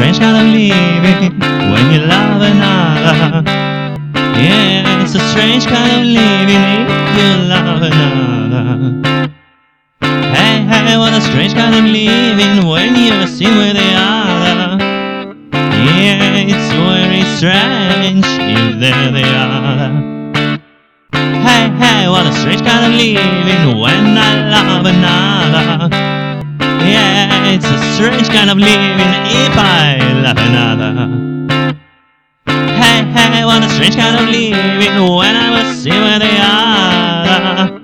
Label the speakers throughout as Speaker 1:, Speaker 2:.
Speaker 1: kind of living when you love another. Yeah, it's a strange kind of living if you love another. Hey, hey, what a strange kind of living when you sing with the other. Yeah, it's very strange if there they are. Hey, hey, what a strange kind of living when I love another. It's a strange kind of living if I love another. Hey, hey, what a strange kind of living when I was see where they are.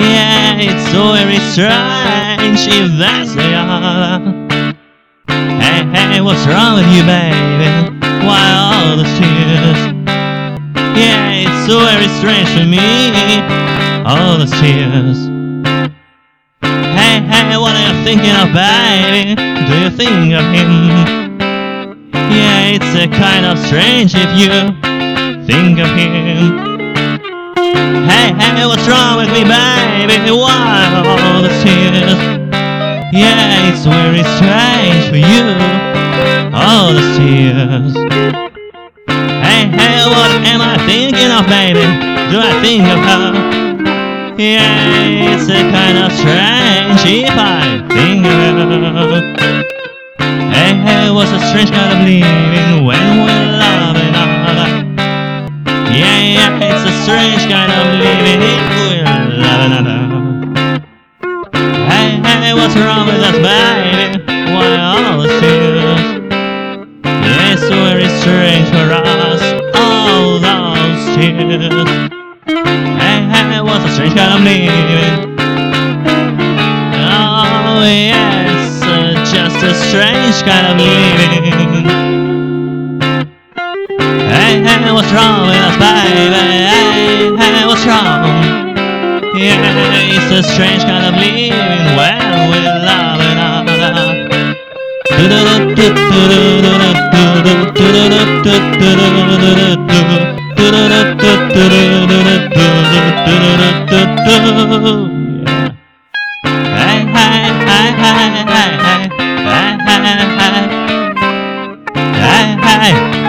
Speaker 1: Yeah, it's so very strange if that's the other. Hey, hey, what's wrong with you, baby? Why all the tears? Yeah, it's so very strange for me. All the tears. Hey, what are you thinking of, baby? Do you think of him? Yeah, it's a kind of strange if you think of him. Hey, hey, what's wrong with me, baby? Why all the tears? Yeah, it's very strange for you. All the tears. Hey, hey, what am I thinking of, baby? Do I think of her? Yeah, it's a kind of strange if I think eh, of her. Hey, what's a strange kind of living when we love another? Yeah, yeah, it's a strange kind of living if we love another. Eh, hey, hey, what's wrong with us, baby? Why all the tears? It's very strange for us, all those tears. Hey, hey, what's a strange kind of living? Oh, yes, uh, just a strange kind of living. Hey, hey, what's wrong with us, baby? Hey, hey, what's wrong? Yeah, it's a strange kind of living when we love another. Yeah. Hey.